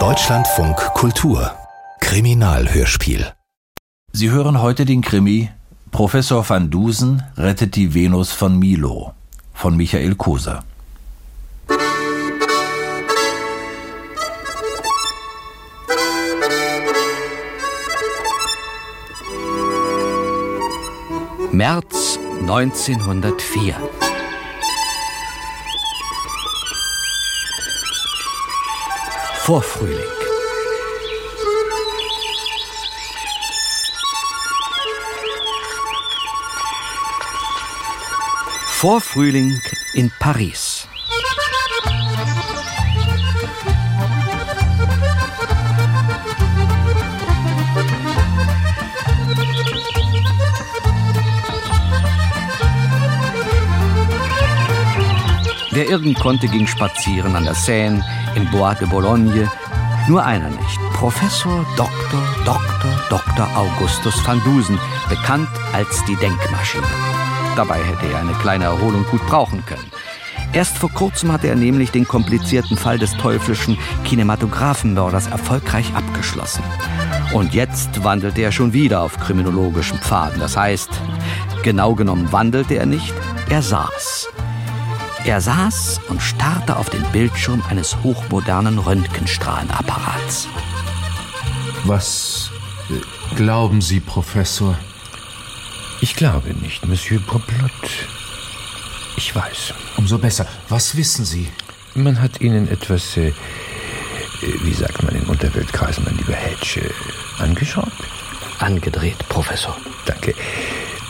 Deutschlandfunk Kultur Kriminalhörspiel Sie hören heute den Krimi Professor van Dusen rettet die Venus von Milo von Michael Koser. März 1904. Vorfrühling. Vorfrühling in Paris. Wer irgend konnte, ging spazieren an der Seine, im Bois de Boulogne. Nur einer nicht. Professor Dr. Dr. Dr. Augustus van Dusen, bekannt als die Denkmaschine. Dabei hätte er eine kleine Erholung gut brauchen können. Erst vor kurzem hatte er nämlich den komplizierten Fall des teuflischen Kinematographenmörders erfolgreich abgeschlossen. Und jetzt wandelte er schon wieder auf kriminologischen Pfaden. Das heißt, genau genommen wandelte er nicht, er saß. Er saß und starrte auf den Bildschirm eines hochmodernen Röntgenstrahlenapparats. Was äh, glauben Sie, Professor? Ich glaube nicht, Monsieur Poplot. Ich weiß. Umso besser. Was wissen Sie? Man hat Ihnen etwas, äh, wie sagt man in Unterweltkreisen, mein lieber Hedge, äh, angeschaut? Angedreht, Professor. Danke.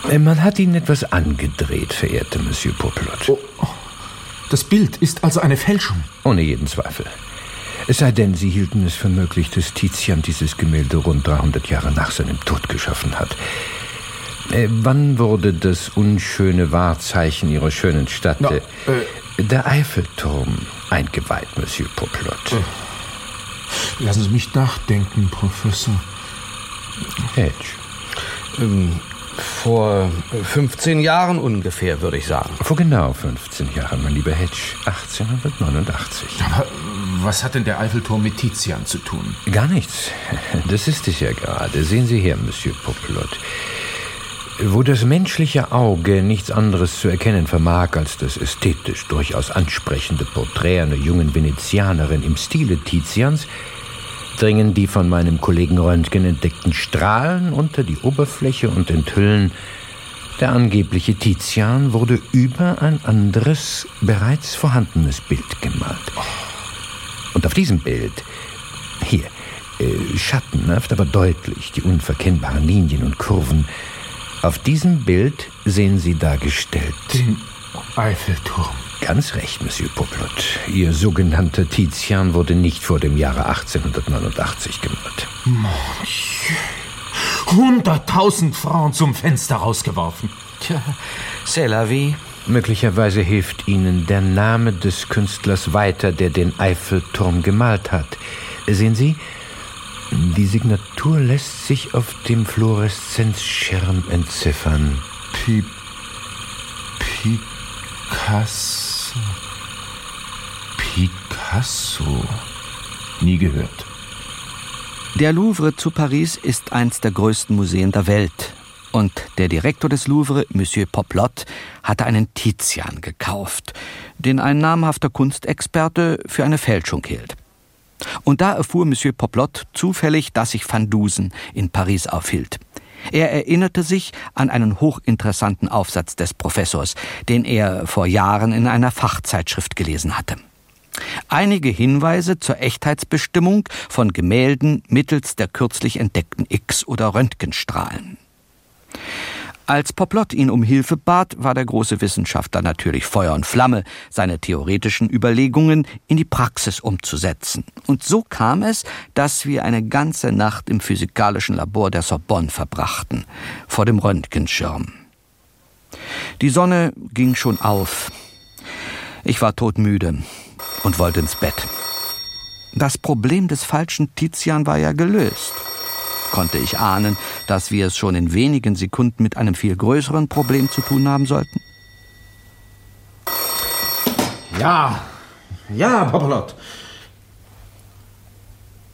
Äh, Man hat Ihnen etwas angedreht, verehrter Monsieur Poplot. Oh, das Bild ist also eine Fälschung. Ohne jeden Zweifel. Es sei denn, Sie hielten es für möglich, dass Tizian dieses Gemälde rund 300 Jahre nach seinem Tod geschaffen hat. Äh, wann wurde das unschöne Wahrzeichen Ihrer schönen Stadt, Na, äh, äh, der Eiffelturm, eingeweiht, Monsieur Poplot? Lassen Sie mich nachdenken, Professor. Hedge. Ähm, vor 15 Jahren ungefähr, würde ich sagen. Vor genau 15 Jahren, mein lieber Hedge, 1889. Aber was hat denn der Eiffelturm mit Tizian zu tun? Gar nichts. Das ist es ja gerade. Sehen Sie her, Monsieur Poplot. Wo das menschliche Auge nichts anderes zu erkennen vermag als das ästhetisch durchaus ansprechende Porträt einer jungen Venezianerin im Stile Tizians, dringen die von meinem Kollegen Röntgen entdeckten Strahlen unter die Oberfläche und enthüllen, der angebliche Tizian wurde über ein anderes, bereits vorhandenes Bild gemalt. Und auf diesem Bild, hier, äh, schattenhaft, aber deutlich, die unverkennbaren Linien und Kurven, auf diesem Bild sehen Sie dargestellt. Den Eiffelturm. Ganz recht, Monsieur Poplot. Ihr sogenannter Tizian wurde nicht vor dem Jahre 1889 gemalt. Hunderttausend Francs zum Fenster rausgeworfen. Tja, c'est la vie. Möglicherweise hilft Ihnen der Name des Künstlers weiter, der den Eiffelturm gemalt hat. Sehen Sie, die Signatur lässt sich auf dem Fluoreszenzschirm entziffern. Pi Picasso. Picasso. Nie gehört. Der Louvre zu Paris ist eins der größten Museen der Welt. Und der Direktor des Louvre, Monsieur Poplot, hatte einen Tizian gekauft, den ein namhafter Kunstexperte für eine Fälschung hielt. Und da erfuhr Monsieur Poplot zufällig, dass sich Van Dusen in Paris aufhielt. Er erinnerte sich an einen hochinteressanten Aufsatz des Professors, den er vor Jahren in einer Fachzeitschrift gelesen hatte. Einige Hinweise zur Echtheitsbestimmung von Gemälden mittels der kürzlich entdeckten X- oder Röntgenstrahlen. Als Poplot ihn um Hilfe bat, war der große Wissenschaftler natürlich Feuer und Flamme, seine theoretischen Überlegungen in die Praxis umzusetzen. Und so kam es, dass wir eine ganze Nacht im physikalischen Labor der Sorbonne verbrachten, vor dem Röntgenschirm. Die Sonne ging schon auf. Ich war todmüde und wollte ins Bett. Das Problem des falschen Tizian war ja gelöst. Konnte ich ahnen, dass wir es schon in wenigen Sekunden mit einem viel größeren Problem zu tun haben sollten? Ja, Ja, Popolot.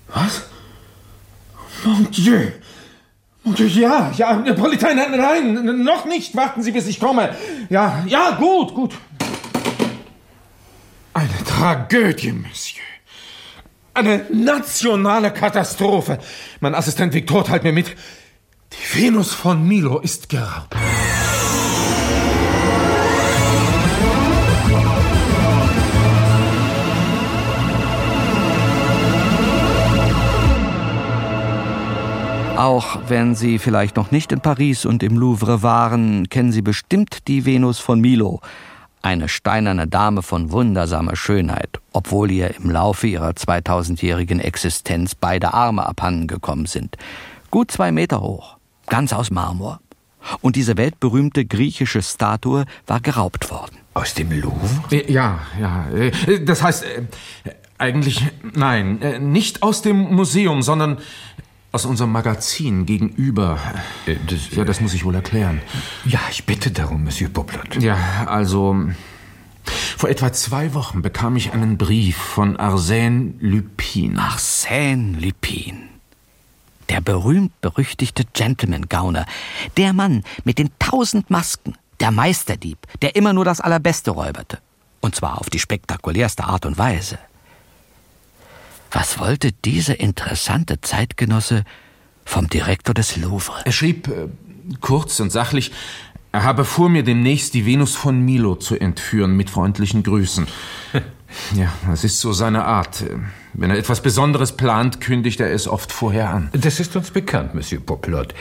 Was? Mon Dieu. Mon Dieu, ja, ja, Polizei, nein, nein, noch nicht. Warten Sie, bis ich komme. Ja, ja, gut, gut. Eine Tragödie, Monsieur. Eine nationale Katastrophe. Mein Assistent Viktor teilt mir mit, die Venus von Milo ist geraubt. Auch wenn Sie vielleicht noch nicht in Paris und im Louvre waren, kennen Sie bestimmt die Venus von Milo. Eine steinerne Dame von wundersamer Schönheit, obwohl ihr im Laufe ihrer 2000-jährigen Existenz beide Arme abhandengekommen sind. Gut zwei Meter hoch, ganz aus Marmor. Und diese weltberühmte griechische Statue war geraubt worden. Aus dem Louvre? Ja, ja. Das heißt, äh, eigentlich, nein, äh, nicht aus dem Museum, sondern aus unserem Magazin gegenüber. Äh, das, ja, das muss ich wohl erklären. Ja, ich bitte darum, Monsieur Poplot. Ja, also. Vor etwa zwei Wochen bekam ich einen Brief von Arsène Lupin. Arsène Lupin. Der berühmt-berüchtigte Gentleman-Gauner. Der Mann mit den tausend Masken. Der Meisterdieb, der immer nur das Allerbeste räuberte. Und zwar auf die spektakulärste Art und Weise. Was wollte dieser interessante Zeitgenosse vom Direktor des Louvre? Er schrieb äh, kurz und sachlich, er habe vor, mir demnächst die Venus von Milo zu entführen, mit freundlichen Grüßen. ja, das ist so seine Art. Wenn er etwas Besonderes plant, kündigt er es oft vorher an. Das ist uns bekannt, Monsieur Poplot.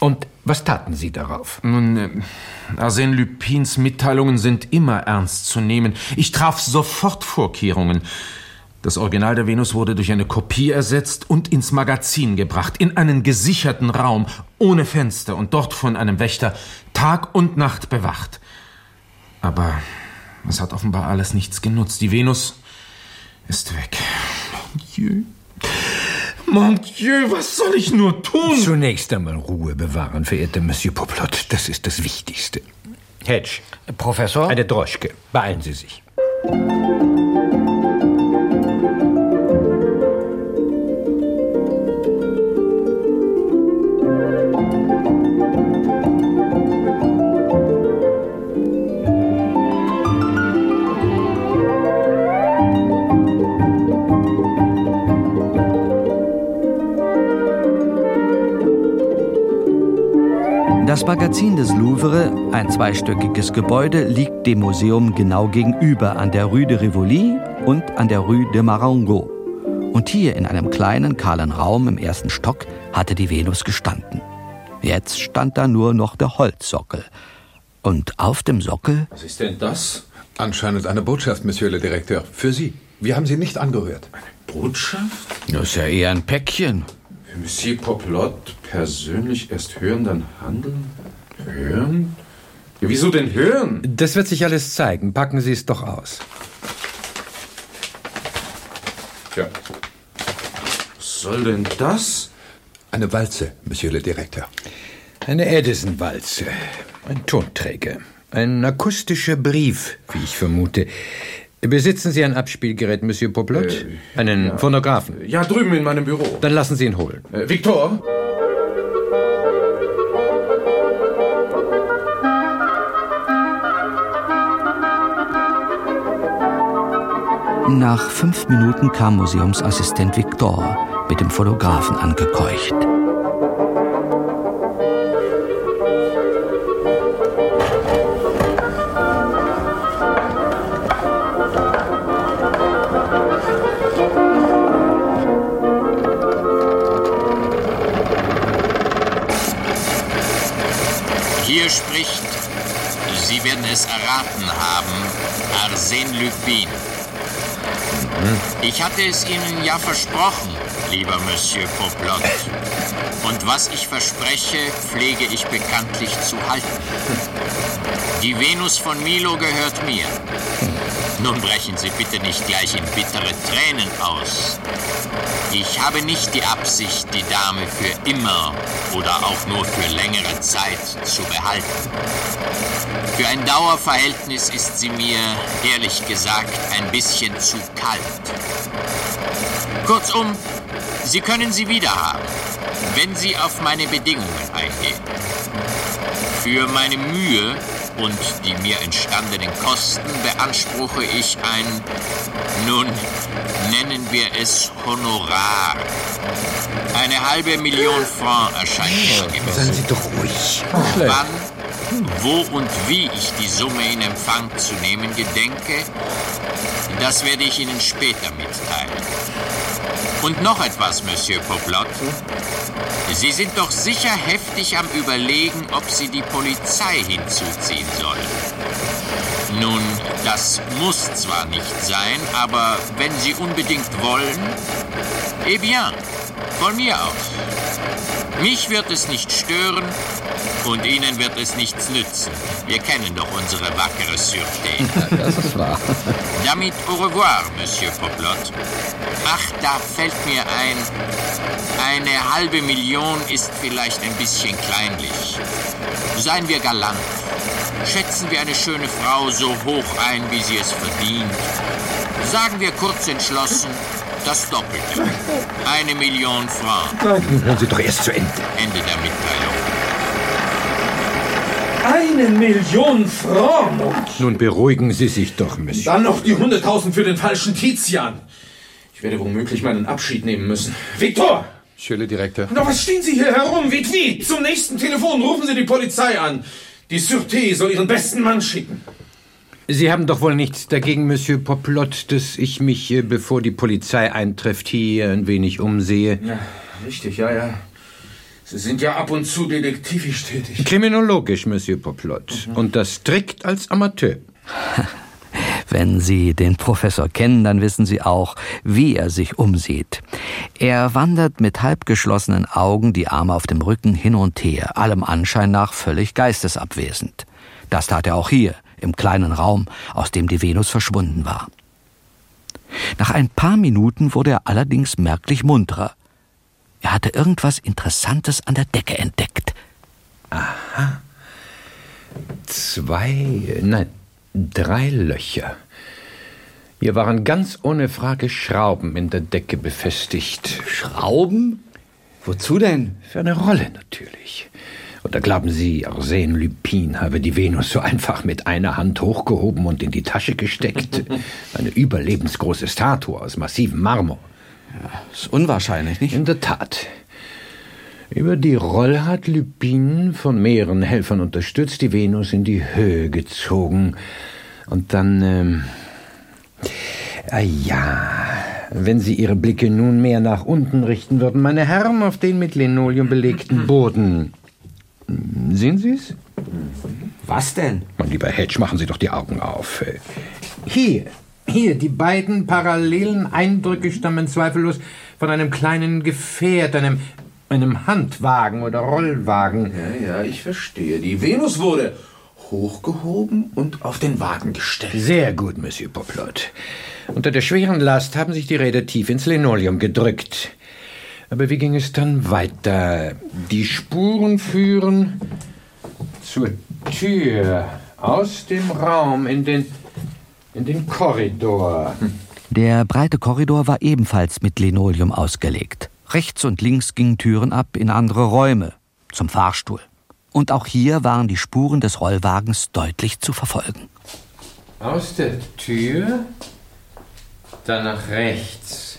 Und was taten Sie darauf? Nun, äh, Arsène Lupins Mitteilungen sind immer ernst zu nehmen. Ich traf sofort Vorkehrungen. Das Original der Venus wurde durch eine Kopie ersetzt und ins Magazin gebracht, in einen gesicherten Raum, ohne Fenster und dort von einem Wächter Tag und Nacht bewacht. Aber es hat offenbar alles nichts genutzt. Die Venus ist weg. Mon Dieu. Mon Dieu, was soll ich nur tun? Zunächst einmal Ruhe bewahren, verehrter Monsieur Poplot. Das ist das Wichtigste. Hedge. Professor? Eine Droschke. Beeilen Sie sich. Magazin des Louvre, ein zweistöckiges Gebäude, liegt dem Museum genau gegenüber an der Rue de Rivoli und an der Rue de Marengo. Und hier in einem kleinen, kahlen Raum im ersten Stock hatte die Venus gestanden. Jetzt stand da nur noch der Holzsockel. Und auf dem Sockel. Was ist denn das? Anscheinend eine Botschaft, Monsieur le Directeur. Für Sie. Wir haben sie nicht angerührt. Eine Botschaft? Das ist ja eher ein Päckchen. Monsieur Poplot persönlich erst hören, dann handeln? Hören? Ja, wieso denn hören? Das wird sich alles zeigen. Packen Sie es doch aus. Ja. Was soll denn das? Eine Walze, Monsieur le Directeur. Eine Edison-Walze. Ein Tonträger. Ein akustischer Brief, wie ich vermute. Besitzen Sie ein Abspielgerät, Monsieur Poplot? Äh, Einen ja. Phonographen? Ja, drüben in meinem Büro. Dann lassen Sie ihn holen. Äh, Victor? Nach fünf Minuten kam Museumsassistent Victor mit dem Fotografen angekeucht. Hier spricht, Sie werden es erraten haben, Arsène Lupin. Ich hatte es Ihnen ja versprochen, lieber Monsieur Poplot. Und was ich verspreche, pflege ich bekanntlich zu halten. Die Venus von Milo gehört mir. Nun brechen Sie bitte nicht gleich in bittere Tränen aus. Ich habe nicht die Absicht, die Dame für immer oder auch nur für längere Zeit zu behalten. Für ein Dauerverhältnis ist sie mir, ehrlich gesagt, ein bisschen zu kalt. Kurzum, Sie können sie wiederhaben, wenn Sie auf meine Bedingungen eingehen. Für meine Mühe und die mir entstandenen Kosten beanspruche ich ein, nun nennen wir es Honorar. Eine halbe Million Franc erscheint mir angemessen. Seien Sie doch ruhig. Wann, wo und wie ich die Summe in Empfang zu nehmen gedenke, das werde ich Ihnen später mitteilen. Und noch etwas, Monsieur Poplot. Sie sind doch sicher heftig am Überlegen, ob Sie die Polizei hinzuziehen sollen. Nun, das muss zwar nicht sein, aber wenn Sie unbedingt wollen, eh bien, von mir aus. Mich wird es nicht stören und Ihnen wird es nichts nützen. Wir kennen doch unsere wackere Sûreté. Das ist wahr. Damit au revoir, Monsieur Poplot. Ach, da fällt mir ein, eine halbe Million ist vielleicht ein bisschen kleinlich. Seien wir galant. Schätzen wir eine schöne Frau so hoch ein, wie sie es verdient. Sagen wir kurz entschlossen, das Doppelte. Eine Million Franc. Hören Sie doch erst zu Ende. Ende der Mitteilung. Eine Million Franc! Nun beruhigen Sie sich doch, Monsieur. Dann noch die 100.000 für den falschen Tizian. Ich werde womöglich meinen Abschied nehmen müssen. Viktor! Monsieur le Directeur. Na, was stehen Sie hier herum? Wie, wie? Zum nächsten Telefon rufen Sie die Polizei an. Die Sûreté soll ihren besten Mann schicken. Sie haben doch wohl nichts dagegen, Monsieur Poplot, dass ich mich, äh, bevor die Polizei eintrifft, hier ein wenig umsehe. Ja, richtig, ja, ja. Sie sind ja ab und zu detektivisch tätig. Kriminologisch, Monsieur Poplot. Und das strikt als Amateur. Wenn Sie den Professor kennen, dann wissen Sie auch, wie er sich umsieht. Er wandert mit halbgeschlossenen Augen, die Arme auf dem Rücken hin und her, allem Anschein nach völlig geistesabwesend. Das tat er auch hier, im kleinen Raum, aus dem die Venus verschwunden war. Nach ein paar Minuten wurde er allerdings merklich munterer. Er hatte irgendwas Interessantes an der Decke entdeckt. Zwei, nein, drei Löcher. Hier waren ganz ohne Frage Schrauben in der Decke befestigt. Schrauben? Wozu denn? Für eine Rolle natürlich. Oder glauben Sie, Arsène Lupin habe die Venus so einfach mit einer Hand hochgehoben und in die Tasche gesteckt? Eine überlebensgroße Statue aus massivem Marmor. Ist unwahrscheinlich, nicht? In der Tat. Über die Rolle hat Lupin, von mehreren Helfern unterstützt, die Venus in die Höhe gezogen. Und dann, ähm, ah ja, wenn Sie Ihre Blicke nunmehr nach unten richten würden, meine Herren, auf den mit Linoleum belegten Boden. Sehen Sie es? Was denn? Mein lieber Hedge, machen Sie doch die Augen auf. Hier, hier, die beiden parallelen Eindrücke stammen zweifellos von einem kleinen Gefährt, einem, einem Handwagen oder Rollwagen. Ja, ja, ich verstehe. Die Venus wurde hochgehoben und auf den Wagen gestellt. Sehr gut, Monsieur Poplot. Unter der schweren Last haben sich die Räder tief ins Linoleum gedrückt. Aber wie ging es dann weiter? Die Spuren führen zur Tür, aus dem Raum in den, in den Korridor. Der breite Korridor war ebenfalls mit Linoleum ausgelegt. Rechts und links gingen Türen ab in andere Räume, zum Fahrstuhl. Und auch hier waren die Spuren des Rollwagens deutlich zu verfolgen. Aus der Tür, dann nach rechts.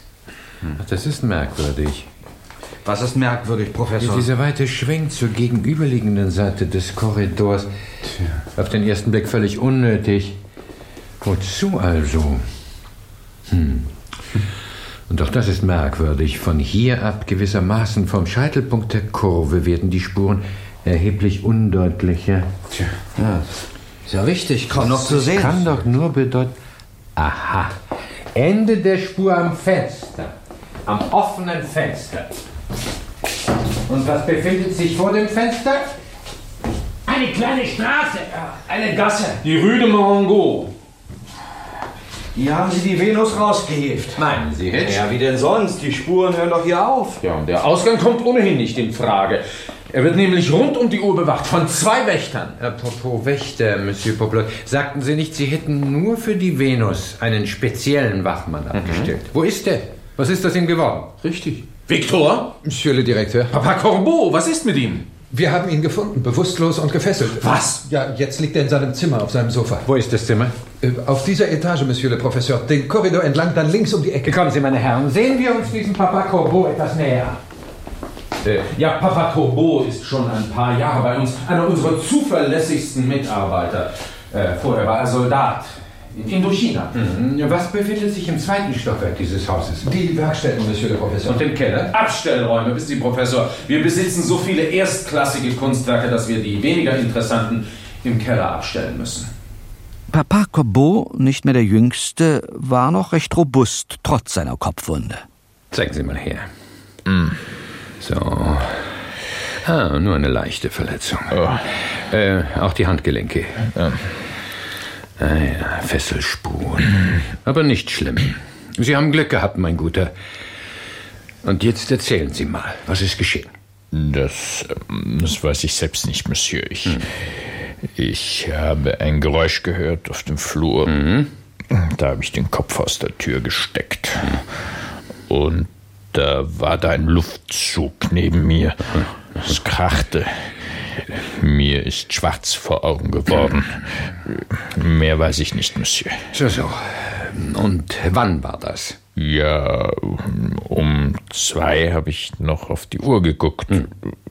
Ach, das ist merkwürdig. Was ist merkwürdig, Professor? Dieser weite Schwenk zur gegenüberliegenden Seite des Korridors. Auf den ersten Blick völlig unnötig. Wozu also? Hm. Und auch das ist merkwürdig. Von hier ab gewissermaßen vom Scheitelpunkt der Kurve werden die Spuren erheblich undeutlicher. Tja, Ja, ist ja wichtig, kaum noch zu sehen. kann doch nur bedeuten. Aha. Ende der Spur am Fenster. Am offenen Fenster. Und was befindet sich vor dem Fenster? Eine kleine Straße. Eine Gasse. Die Rue de Marengo. Hier haben Sie die Venus rausgehievt. Meinen Sie, Hedge? Ja, wie denn sonst? Die Spuren hören doch hier auf. Ja, und der Ausgang kommt ohnehin nicht in Frage. Er wird nämlich rund um die Uhr bewacht von zwei Wächtern. Apropos Wächter, Monsieur Poplot. Sagten Sie nicht, Sie hätten nur für die Venus einen speziellen Wachmann abgestellt? Wo ist der? Was ist aus ihm geworden? Richtig. Victor? Monsieur le Directeur, Papa Corbeau, was ist mit ihm? wir haben ihn gefunden, bewusstlos und gefesselt. Was? Ja, jetzt liegt er in seinem Zimmer auf seinem Sofa. Wo ist das Zimmer? Äh, Auf dieser Etage, Monsieur le Professeur. Den Korridor entlang, dann links um die Ecke. Kommen Sie, meine Herren, sehen wir uns diesen Papa Corbeau etwas näher an. Äh, ja, Papa Corbeau ist schon ein paar Jahre bei uns. Einer unserer zuverlässigsten Mitarbeiter. Äh, vorher war er Soldat Indochina. Mhm. Was befindet sich im zweiten Stockwerk dieses Hauses? Die Werkstätten, Monsieur le Professeur. Und im Keller? Abstellräume, wissen Sie, Professor. Wir besitzen so viele erstklassige Kunstwerke, dass wir die weniger interessanten im Keller abstellen müssen. Papa Corbeau, nicht mehr der Jüngste, war noch recht robust, trotz seiner Kopfwunde. Zeigen Sie mal her. So. Ah, nur eine leichte Verletzung. Äh, auch die Handgelenke. Ah ja, Fesselspuren. Aber nicht schlimm. Sie haben Glück gehabt, mein Guter. Und jetzt erzählen Sie mal, was ist geschehen? Das, ähm, das weiß ich selbst nicht, Monsieur. Ich, ich habe ein Geräusch gehört auf dem Flur. Da habe ich den Kopf aus der Tür gesteckt. Und da war da ein Luftzug neben mir. Es krachte. Mir ist schwarz vor Augen geworden. Mehr weiß ich nicht, Monsieur. So, so. Und wann war das? Ja, um zwei habe ich noch auf die Uhr geguckt.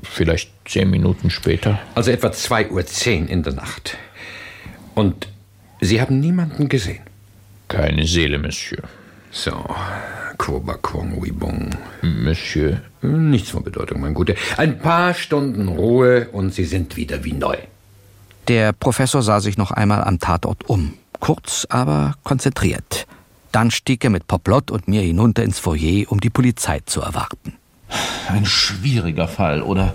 Vielleicht zehn Minuten später. Also etwa 2.10 Uhr in der Nacht. Und Sie haben niemanden gesehen? Keine Seele, Monsieur. So, Quoba Quong Wibong. Monsieur, Nichts von Bedeutung, mein Guter. Ein paar Stunden Ruhe und Sie sind wieder wie neu. Der Professor sah sich noch einmal am Tatort um. Kurz, aber konzentriert. Dann stieg er mit Poplott und mir hinunter ins Foyer, um die Polizei zu erwarten. Ein schwieriger Fall, oder?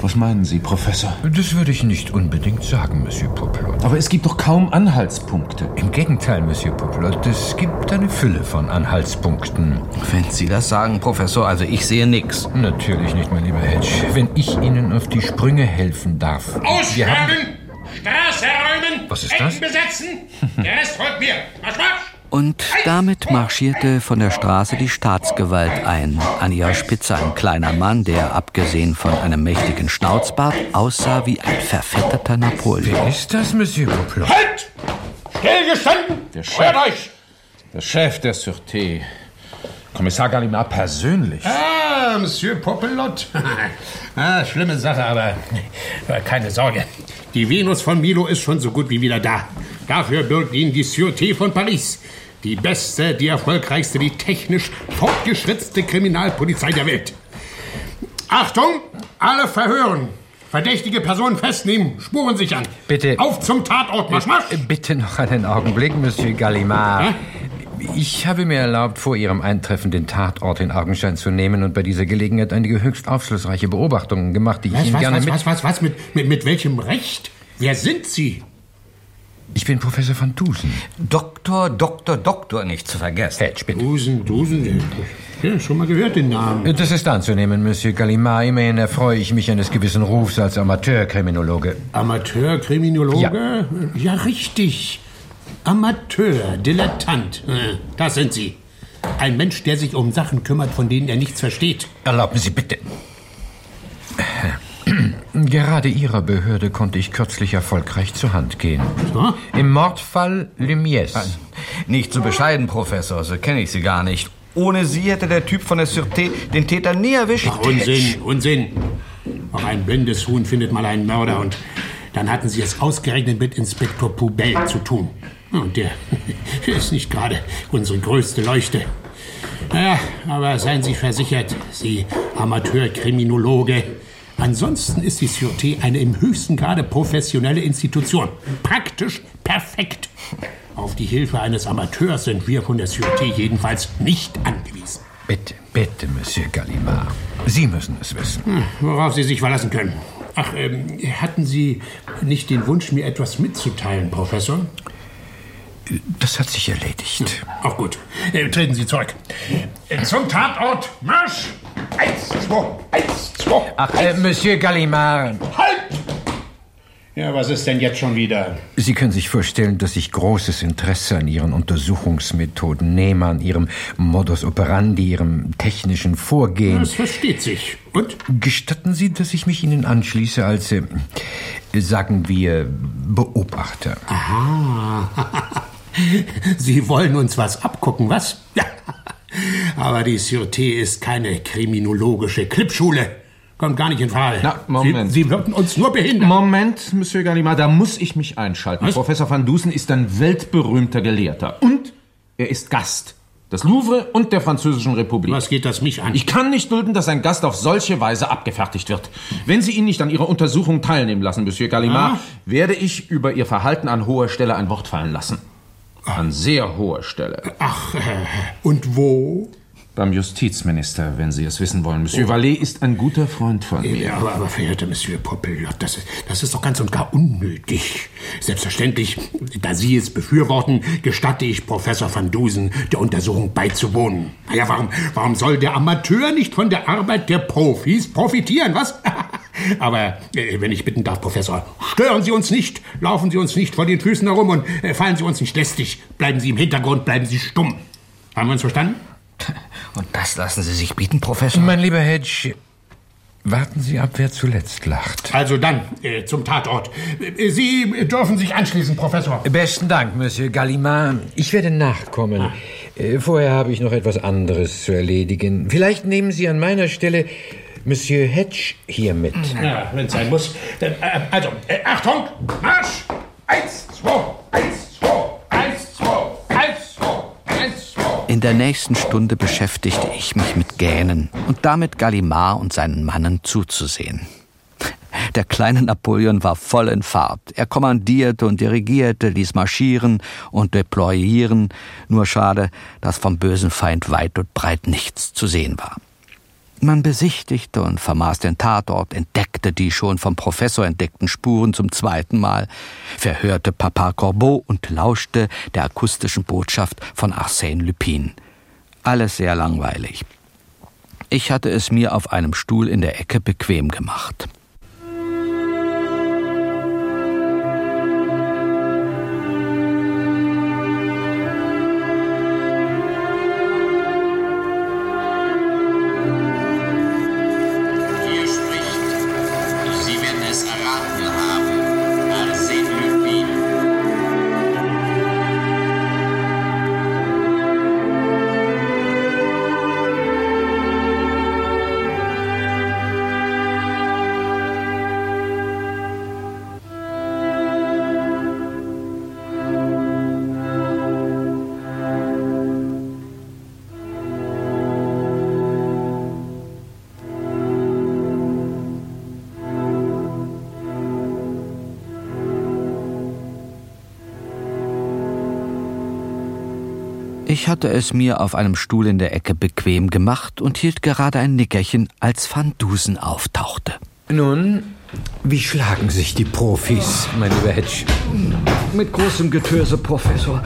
Was meinen Sie, Professor? Das würde ich nicht unbedingt sagen, Monsieur Poplot. Aber es gibt doch kaum Anhaltspunkte. Im Gegenteil, Monsieur Poplot, es gibt eine Fülle von Anhaltspunkten. Wenn Sie das sagen, Professor, also ich sehe nix. Natürlich nicht, mein lieber Hedge. Wenn ich Ihnen auf die Sprünge helfen darf. Ausschlagen! Straße räumen! Was ist das? Ecken besetzen! Der Rest folgt mir! Marsch, marsch! Und damit marschierte von der Straße die Staatsgewalt ein. An ihrer Spitze ein kleiner Mann, der, abgesehen von einem mächtigen Schnauzbart, aussah wie ein verfetterter Napoleon. Wer ist das, Monsieur Poplot? Halt! Stillgestanden! Der Chef. Euch! Der Chef der Sûreté. Kommissar Gallimard persönlich. Ah, Monsieur Popelot. ah, schlimme Sache, aber keine Sorge. Die Venus von Milo ist schon so gut wie wieder da. Dafür bürgt Ihnen die Sûreté von Paris. Die beste, die erfolgreichste, die technisch fortgeschrittste Kriminalpolizei der Welt. Achtung! Alle verhören. Verdächtige Personen festnehmen, Spuren sichern. Bitte. Auf zum Tatort, Marsch, Marsch! Bitte noch einen Augenblick, Monsieur Gallimard. Ich habe mir erlaubt, vor Ihrem Eintreffen den Tatort in Augenschein zu nehmen und bei dieser Gelegenheit einige höchst aufschlussreiche Beobachtungen gemacht, die ich Was, Ihnen was, gerne was, mit... was, was, was, mit, mit, mit welchem Recht? Wer sind Sie? Ich bin Professor van Dusen. Doktor, Doktor, Doktor nicht zu vergessen. Hedge, bitte. Dusen, Dusen, ja, schon mal gehört den Namen. Das ist anzunehmen, Monsieur Gallimard. Immerhin erfreue ich mich eines gewissen Rufs als Amateurkriminologe. Amateurkriminologe? Ja. richtig. Amateur, Dilettant. Äh, Das sind Sie. Ein Mensch, der sich um Sachen kümmert, von denen er nichts versteht. Erlauben Sie bitte. Gerade Ihrer Behörde konnte ich kürzlich erfolgreich zur Hand gehen. So? Im Mordfall Lumies. Nicht so bescheiden, Professor, so kenne ich Sie gar nicht. Ohne Sie hätte der Typ von der Sûreté den Täter nie erwischt. Ach, Unsinn, Unsinn. Auch ein blindes Huhn findet mal einen Mörder und dann hatten Sie es ausgerechnet mit Inspektor Poubel zu tun. Und der ist nicht gerade unsere größte Leuchte. Naja, aber seien Sie versichert, Sie Amateurkriminologe. Ansonsten ist die Sûreté eine im höchsten Grade professionelle Institution. Praktisch perfekt. Auf die Hilfe eines Amateurs sind wir von der Sûreté jedenfalls nicht angewiesen. Bitte, bitte, Monsieur Gallimard. Sie müssen es wissen. Hm, Worauf Sie sich verlassen können. Ach, ähm, hatten Sie nicht den Wunsch, mir etwas mitzuteilen, Professor? Das hat sich erledigt. Auch gut. Äh, treten Sie zurück. Äh, zum Tatort. Marsch! Eins, zwei, eins, zwei. Ach, äh, Monsieur Gallimard. Halt! Ja, was ist denn jetzt schon wieder? Sie können sich vorstellen, dass ich großes Interesse an Ihren Untersuchungsmethoden nehme, an Ihrem Modus operandi, Ihrem technischen Vorgehen. Das versteht sich. Und? Gestatten Sie, dass ich mich Ihnen anschließe als, äh, sagen wir, Beobachter. Aha. Sie wollen uns was abgucken, was? Ja. Aber die Sûreté ist keine kriminologische Klippschule. Kommt gar nicht in Frage. Na, Moment. Sie, Sie würden uns nur behindern. Moment, Monsieur Gallimard, da muss ich mich einschalten. Was? Professor van Dusen ist ein weltberühmter Gelehrter. Und er ist Gast des Louvre und der Französischen Republik. Was geht das mich an? Ich kann nicht dulden, dass ein Gast auf solche Weise abgefertigt wird. Wenn Sie ihn nicht an Ihrer Untersuchung teilnehmen lassen, Monsieur Gallimard, Ah. werde ich über Ihr Verhalten an hoher Stelle ein Wort fallen lassen. An sehr hoher Stelle. Ach, äh, und wo? Beim Justizminister, wenn Sie es wissen wollen. Monsieur Vallée ist ein guter Freund von mir. Ja, aber, aber verehrter Monsieur Popelot, das ist, das ist doch ganz und gar unnötig. Selbstverständlich, da Sie es befürworten, gestatte ich Professor van Dusen, der Untersuchung beizuwohnen. Naja, warum, warum soll der Amateur nicht von der Arbeit der Profis profitieren, was? Aber äh, wenn ich bitten darf, Professor, stören Sie uns nicht, laufen Sie uns nicht vor den Füßen herum und äh, fallen Sie uns nicht lästig. Bleiben Sie im Hintergrund, bleiben Sie stumm. Haben wir uns verstanden? Und das lassen Sie sich bieten, Professor? Mein lieber Hedge, warten Sie ab, wer zuletzt lacht. Also dann, äh, zum Tatort. Äh, Sie dürfen sich anschließen, Professor. Besten Dank, Monsieur Gallimard. Ich werde nachkommen. Äh, Vorher habe ich noch etwas anderes zu erledigen. Vielleicht nehmen Sie an meiner Stelle Monsieur Hedge hier mit. Ja, wenn es sein muss. Dann, äh, also, äh, Achtung, Marsch! Eins, zwei, eins, zwei, eins, zwei, eins, zwei. In der nächsten Stunde beschäftigte ich mich mit Gähnen und damit Gallimard und seinen Mannen zuzusehen. Der kleine Napoleon war voll in Fahrt. Er kommandierte und dirigierte, ließ marschieren und deployieren. Nur schade, dass vom bösen Feind weit und breit nichts zu sehen war. Man besichtigte und vermaß den Tatort, entdeckte die schon vom Professor entdeckten Spuren zum zweiten Mal, verhörte Papa Corbeau und lauschte der akustischen Botschaft von Arsène Lupin. Alles sehr langweilig. Ich hatte es mir auf einem Stuhl in der Ecke bequem gemacht. Hatte es mir auf einem Stuhl in der Ecke bequem gemacht und hielt gerade ein Nickerchen, als Van Dusen auftauchte. Nun, wie schlagen sich die Profis, mein lieber Hedge? Mit großem Getöse, Professor.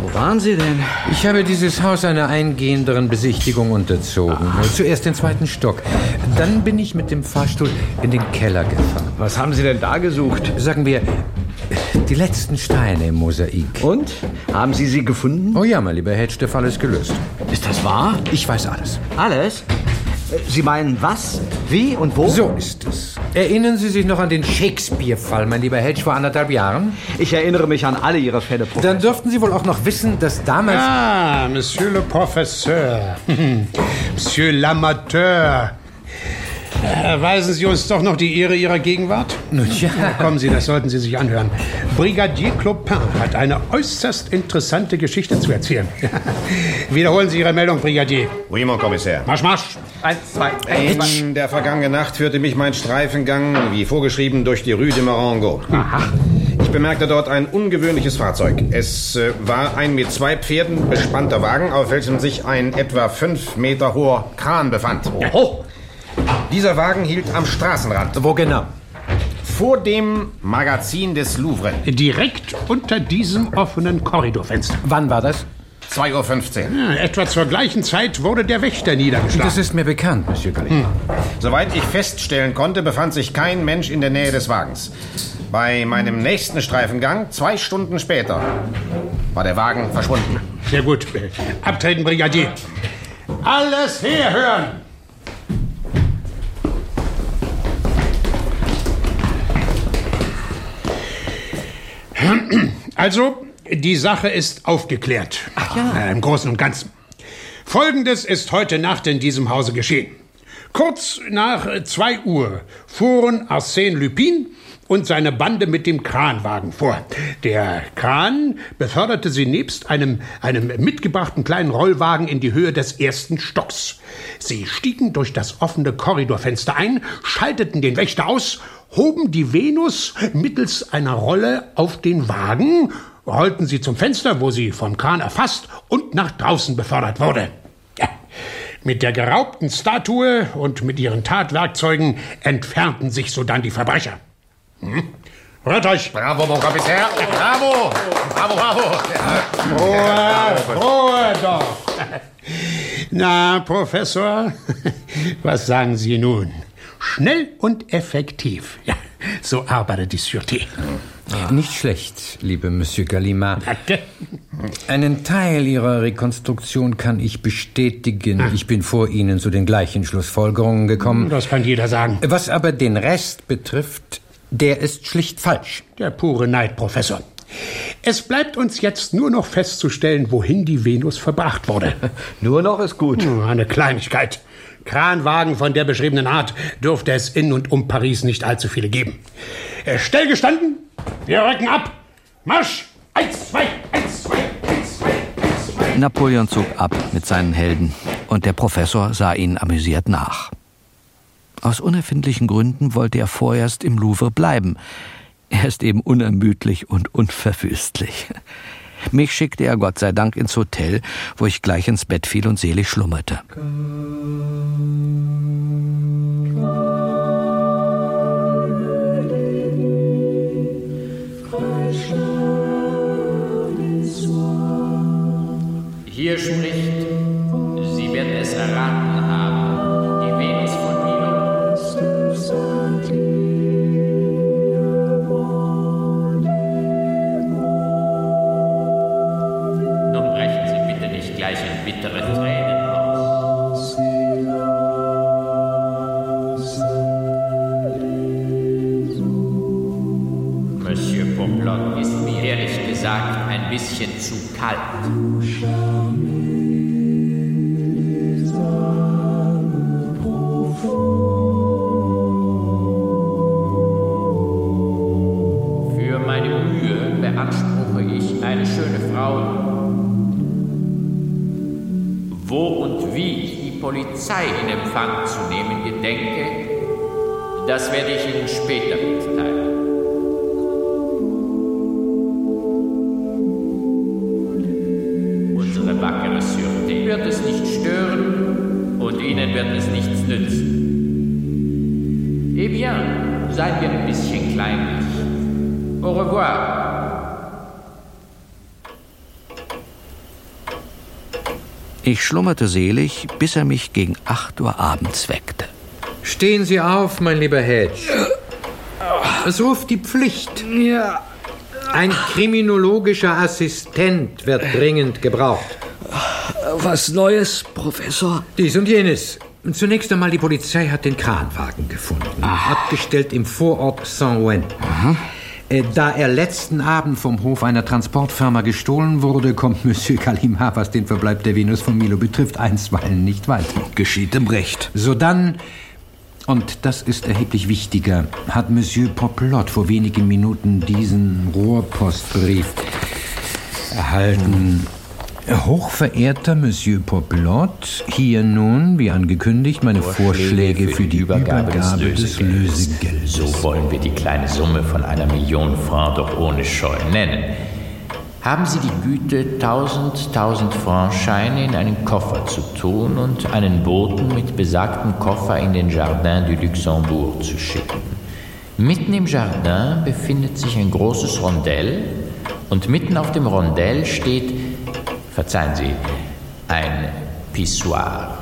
Wo waren Sie denn? Ich habe dieses Haus einer eingehenderen Besichtigung unterzogen. Zuerst den zweiten Stock. Dann bin ich mit dem Fahrstuhl in den Keller gefahren. Was haben Sie denn da gesucht? Sagen wir, die letzten Steine im Mosaik. Und? Haben Sie sie gefunden? Oh ja, mein lieber Hedge, der Fall ist gelöst. Ist das wahr? Ich weiß alles. Alles? Äh, Sie meinen was? Wie und wo? So ist es. Erinnern Sie sich noch an den Shakespeare-Fall, mein lieber Hedge, vor anderthalb Jahren? Ich erinnere mich an alle Ihre Fälle, Professor. Dann dürften Sie wohl auch noch wissen, dass damals... Ah, Monsieur le Professeur. Monsieur l'Amateur. Erweisen Sie uns doch noch die Ehre Ihrer Gegenwart? Nun ja. Kommen Sie, das sollten Sie sich anhören. Brigadier Clopin hat eine äußerst interessante Geschichte zu erzählen. Wiederholen Sie Ihre Meldung, Brigadier. Oui, mon Commissaire. Marsch, marsch. Eins, zwei, In der vergangenen Nacht führte mich mein Streifengang, wie vorgeschrieben, durch die Rue de Marengo. Ich bemerkte dort ein ungewöhnliches Fahrzeug. Es äh, war ein mit zwei Pferden bespannter Wagen, auf welchem sich ein etwa fünf Meter hoher Kran befand. Oh, Dieser Wagen hielt am Straßenrand. Wo genau? Vor dem Magazin des Louvre. Direkt unter diesem offenen Korridorfenster. Wann war das? 2.15 Uhr. Ja, etwa zur gleichen Zeit wurde der Wächter niedergeschlagen. Das ist mir bekannt, Monsieur Gallier. Soweit ich feststellen konnte, befand sich kein Mensch in der Nähe des Wagens. Bei meinem nächsten Streifengang, zwei Stunden später, war der Wagen verschwunden. Sehr gut. Abtreten, Brigadier. Alles herhören! Also, die Sache ist aufgeklärt. Ach ja. Äh, Im Großen und Ganzen. Folgendes ist heute Nacht in diesem Hause geschehen. Kurz nach 2 Uhr fuhren Arsène Lupin und seine Bande mit dem Kranwagen vor. Der Kran beförderte sie nebst einem, einem mitgebrachten kleinen Rollwagen in die Höhe des ersten Stocks. Sie stiegen durch das offene Korridorfenster ein, schalteten den Wächter aus, hoben die Venus mittels einer Rolle auf den Wagen, rollten sie zum Fenster, wo sie vom Kran erfasst und nach draußen befördert wurde. Ja. Mit der geraubten Statue und mit ihren Tatwerkzeugen entfernten sich sodann die Verbrecher. Hm? Hört euch! Bravo, mon Kommissär! Bravo! Bravo, bravo! Ruhe, Ruhe doch! Na, Professor, was sagen Sie nun? Schnell und effektiv. Ja, so arbeitet die Sûreté. Nicht schlecht, liebe Monsieur Gallimard. Einen Teil Ihrer Rekonstruktion kann ich bestätigen. Ich bin vor Ihnen zu den gleichen Schlussfolgerungen gekommen. Das kann jeder sagen. Was aber den Rest betrifft, der ist schlicht falsch. Der pure Neid, Professor. Es bleibt uns jetzt nur noch festzustellen, wohin die Venus verbracht wurde. Nur noch ist gut. Eine Kleinigkeit. Kranwagen von der beschriebenen Art dürfte es in und um Paris nicht allzu viele geben. Äh, Stellgestanden, wir rücken ab. Marsch! Eins, zwei, eins, zwei, eins, zwei, eins, zwei. Napoleon zog ab mit seinen Helden und der Professor sah ihnen amüsiert nach. Aus unerfindlichen Gründen wollte er vorerst im Louvre bleiben. Er ist eben unermüdlich und unverwüstlich. Mich schickte er Gott sei Dank ins Hotel, wo ich gleich ins Bett fiel und selig schlummerte. Hier spricht, Sie werden es erraten kalt. Für meine Mühe beanspruche ich eine schöne Frau. Wo und wie ich die Polizei in Empfang zu nehmen gedenke, das werde ich Ihnen später mitteilen. Ich schlummerte selig, bis er mich gegen acht Uhr abends weckte. Stehen Sie auf, mein lieber Hedge. Es ruft die Pflicht. Ja. Ein kriminologischer Assistent wird dringend gebraucht. Was Neues, Professor? Dies und jenes. Zunächst einmal, die Polizei hat den Kranwagen gefunden. Abgestellt im Vorort Saint-Ouen. Äh, Da er letzten Abend vom Hof einer Transportfirma gestohlen wurde, kommt Monsieur Gallimard, was den Verbleib der Venus von Milo betrifft, einstweilen nicht weiter. Geschieht im Recht. Sodann, und das ist erheblich wichtiger, hat Monsieur Poplot vor wenigen Minuten diesen Rohrpostbrief erhalten. Hochverehrter Monsieur Poplot, hier nun, wie angekündigt, meine Vorschläge, für die Übergabe, des, Lösegeldes. So wollen wir die kleine Summe von einer Million Franc doch ohne Scheu nennen. Haben Sie die Güte, 1000 1000 Franc Scheine in einen Koffer zu tun und einen Boten mit besagtem Koffer in den Jardin du Luxembourg zu schicken. Mitten im Jardin befindet sich ein großes Rondell und mitten auf dem Rondell steht, verzeihen Sie, ein Pissoir.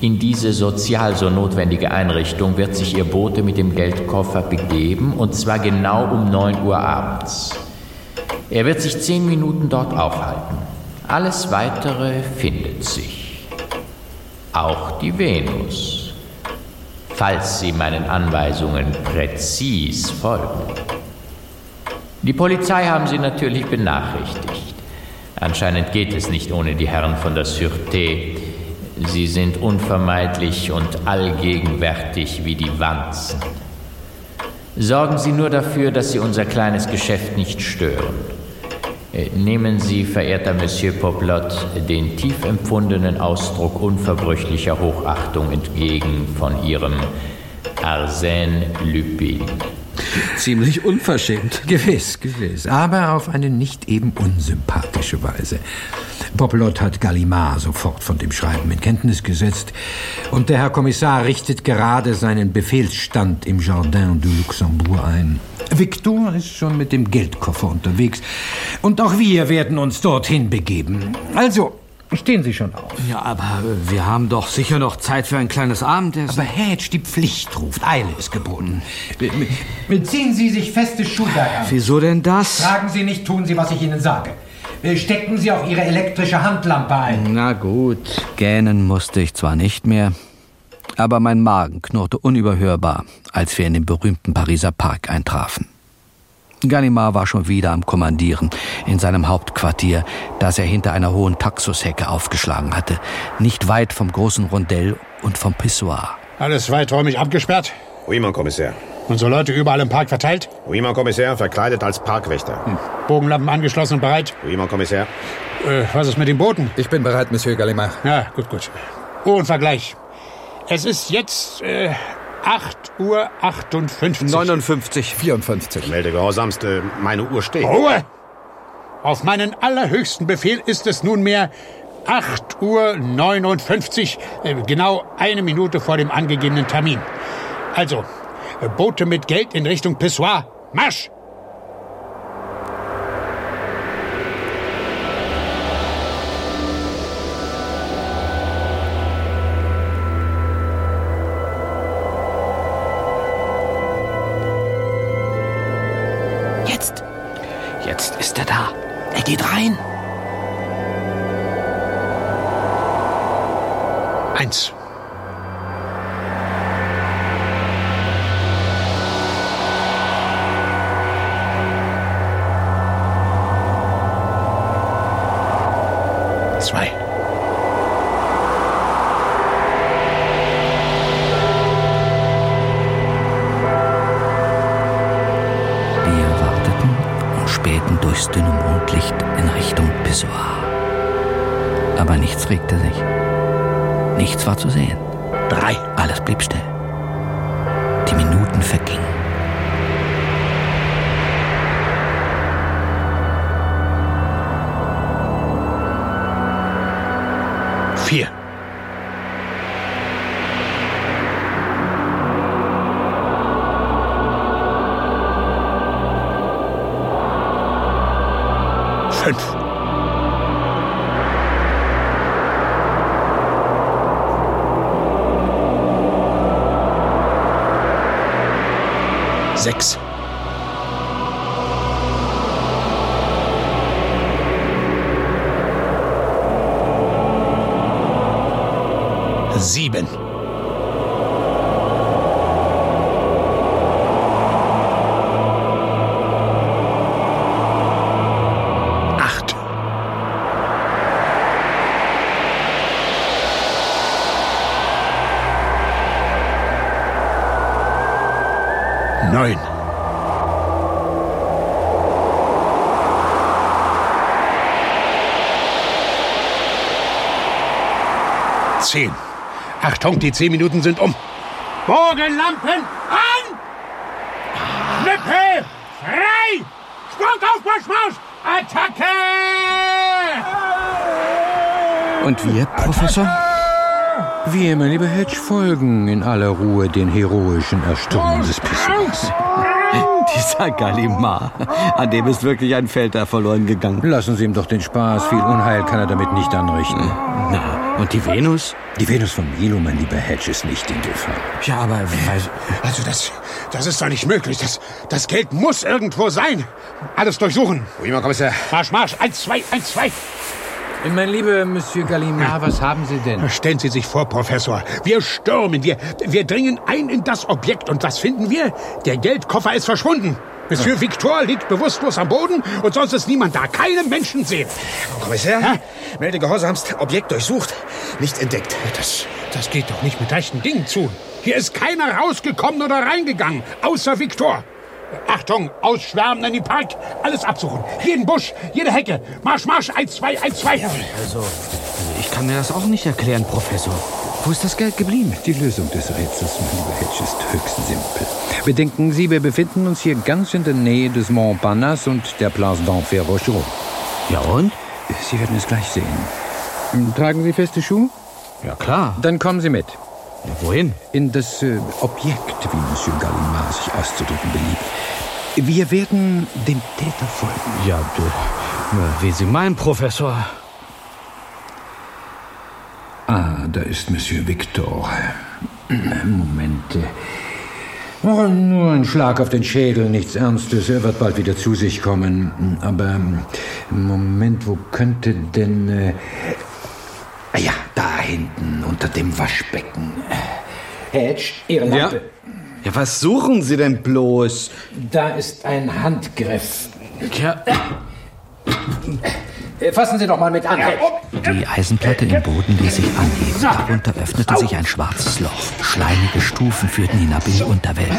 In diese sozial so notwendige Einrichtung wird sich Ihr Bote mit dem Geldkoffer begeben, und zwar genau um 9 Uhr abends. Er wird sich zehn Minuten dort aufhalten. Alles Weitere findet sich. Auch die Venus falls Sie meinen Anweisungen präzis folgen. Die Polizei haben Sie natürlich benachrichtigt. Anscheinend geht es nicht ohne die Herren von der Sûreté. Sie sind unvermeidlich und allgegenwärtig wie die Wanzen. Sorgen Sie nur dafür, dass Sie unser kleines Geschäft nicht stören. Äh, nehmen Sie, verehrter Monsieur Poplot, den tief empfundenen Ausdruck unverbrüchlicher Hochachtung entgegen von Ihrem Arsène Lupin. Ziemlich unverschämt. Gewiss, gewiss. Aber auf eine nicht eben unsympathische Weise. Popelot hat Gallimard sofort von dem Schreiben in Kenntnis gesetzt. Und der Herr Kommissar richtet gerade seinen Befehlsstand im Jardin du Luxembourg ein. Victor ist schon mit dem Geldkoffer unterwegs. Und auch wir werden uns dorthin begeben. Also, Stehen Sie schon auf. Ja, aber wir haben doch sicher noch Zeit für ein kleines Abendessen. Aber Hedge, die Pflicht ruft. Eile ist geboten. Ziehen Sie sich feste Schuhwerk an. Wieso denn das? Fragen Sie nicht, tun Sie, was ich Ihnen sage. Stecken Sie auch Ihre elektrische Handlampe ein. Na gut. Gähnen musste ich zwar nicht mehr, aber mein Magen knurrte unüberhörbar, als wir in den berühmten Pariser Park eintrafen. Ganimard war schon wieder am Kommandieren in seinem Hauptquartier, das er hinter einer hohen Taxushecke aufgeschlagen hatte, nicht weit vom großen Rondell und vom Pissoir. Alles weiträumig abgesperrt? Oui, mon Kommissär. Unsere Leute überall im Park verteilt? Oui, mon Kommissär, verkleidet als Parkwächter. Hm. Bogenlampen angeschlossen und bereit? Oui, mon Kommissär. Äh, was ist mit den Booten? Ich bin bereit, Monsieur Gallimard. Ja, gut, gut. Uhrenvergleich. Es ist jetzt äh, 8 Uhr 58. 59, 54. Melde gehorsamste, meine Uhr steht. Ruhe! Auf meinen allerhöchsten Befehl ist es nunmehr 8 Uhr 59, äh, genau eine Minute vor dem angegebenen Termin. Also, äh, Boote mit Geld in Richtung Pissoir. Marsch! Geht rein. Eins. Regte sich. Nichts war zu sehen. Drei. Alles blieb still. Sechs. Sieben. Neun. Zehn. Achtung, die zehn Minuten sind um. Bogenlampen an! Lippe frei! Sprung auf, Marsch, Marsch! Attacke! Und wir, Professor? Wir, mein lieber Hedge, folgen in aller Ruhe den heroischen Erstürmen des Pissons. Dieser Gallimard, an dem ist wirklich ein Feld da verloren gegangen. Lassen Sie ihm doch den Spaß. Viel Unheil kann er damit nicht anrichten. Na, und die Venus? Die Venus von Milo, mein lieber Hedge, ist nicht in Gefahr. Ja, aber... Also das, das ist doch nicht möglich. Das, das Geld muss irgendwo sein. Alles durchsuchen. Mon Kommissar. Marsch, Marsch. Eins, zwei, eins, zwei. Mein lieber Monsieur Gallimard, was haben Sie denn? Stellen Sie sich vor, Professor. Wir stürmen, wir, wir dringen ein in das Objekt. Und was finden wir? Der Geldkoffer ist verschwunden. Monsieur Victor liegt bewusstlos am Boden und sonst ist niemand da. Keine Menschen sehen. Kommissar, melde gehorsamst. Objekt durchsucht, nicht entdeckt. Das, das geht doch nicht mit rechten Dingen zu. Hier ist keiner rausgekommen oder reingegangen, außer Victor. Achtung, ausschwärmen in den Park, alles absuchen. Jeden Busch, jede Hecke. Marsch, Marsch, eins, zwei, eins, zwei. Also, also ich kann mir das auch nicht erklären, Professor. Wo ist das Geld geblieben? Die Lösung des Rätsels, mein lieber Hedge, ist höchst simpel. Bedenken Sie, wir befinden uns hier ganz in der Nähe des Montparnasse und der Place d'Enfer Rochereau. Ja und? Sie werden es gleich sehen. Tragen Sie feste Schuhe? Ja, klar. Dann kommen Sie mit. Wohin? In das äh, Objekt, wie Monsieur Gallimard sich auszudrücken beliebt. Wir werden dem Täter folgen. Ja, du, wie Sie meinen, Professor. Ah, da ist Monsieur Victor. Moment. Oh, nur ein Schlag auf den Schädel, nichts Ernstes. Er wird bald wieder zu sich kommen. Aber Moment, wo könnte denn... Äh, ah ja, da hinten, unter dem Waschbecken. Hedge, Ihre Lampe. Ja. ja, was suchen Sie denn bloß? Da ist ein Handgriff. Ja. Fassen Sie doch mal mit an. Die Eisenplatte im Boden ließ sich anheben. Darunter öffnete sich ein schwarzes Loch. Schleimige Stufen führten hinab in die Unterwelt.